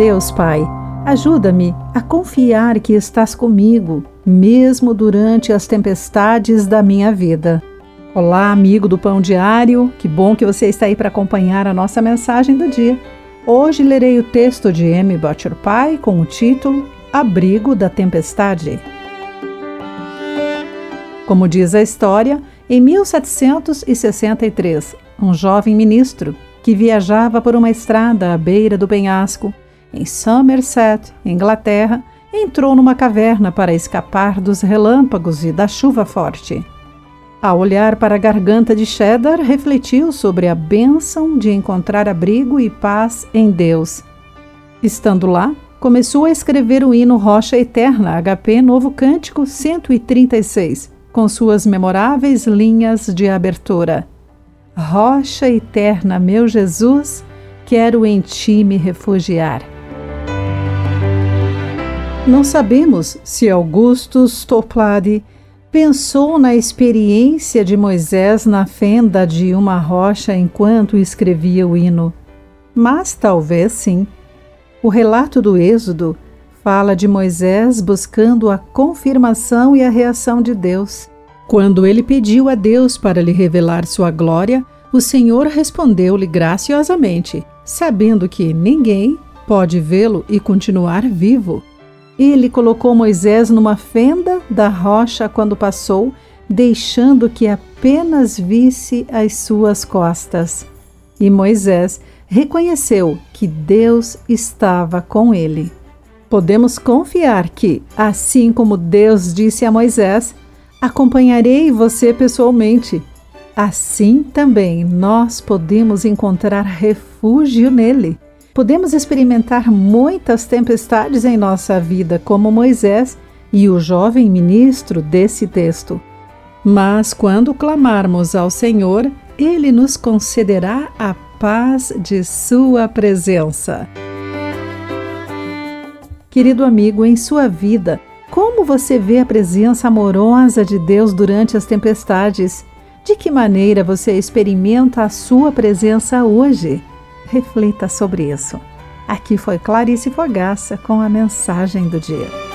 Deus Pai, ajuda-me a confiar que estás comigo, mesmo durante as tempestades da minha vida. Olá, amigo do Pão Diário, que bom que você está aí para acompanhar a nossa mensagem do dia. Hoje lerei o texto de M. Butcher Pai com o título Abrigo da Tempestade. Como diz a história, em 1763, um jovem ministro que viajava por uma estrada à beira do penhasco, em Somerset, Inglaterra, entrou numa caverna para escapar dos relâmpagos e da chuva forte. Ao olhar para a garganta de Cheddar, refletiu sobre a bênção de encontrar abrigo e paz em Deus. Estando lá, começou a escrever o hino Rocha Eterna, HP Novo Cântico 136, com suas memoráveis linhas de abertura. Rocha eterna, meu Jesus, quero em ti me refugiar. Não sabemos se Augustus Toplady pensou na experiência de Moisés na fenda de uma rocha enquanto escrevia o hino, mas talvez sim. O relato do Êxodo fala de Moisés buscando a confirmação e a reação de Deus. Quando ele pediu a Deus para lhe revelar sua glória, o Senhor respondeu-lhe graciosamente, sabendo que ninguém pode vê-lo e continuar vivo. Ele colocou Moisés numa fenda da rocha quando passou, deixando que apenas visse as suas costas. E Moisés reconheceu que Deus estava com ele. Podemos confiar que, assim como Deus disse a Moisés, acompanharei você pessoalmente. Assim também nós podemos encontrar refúgio nele. Podemos experimentar muitas tempestades em nossa vida, como Moisés e o jovem ministro desse texto. Mas quando clamarmos ao Senhor, ele nos concederá a paz de Sua presença. Querido amigo, em sua vida, como você vê a presença amorosa de Deus durante as tempestades? De que maneira você experimenta a sua presença hoje? Reflita sobre isso. Aqui foi Clarice Fogaça com a mensagem do dia.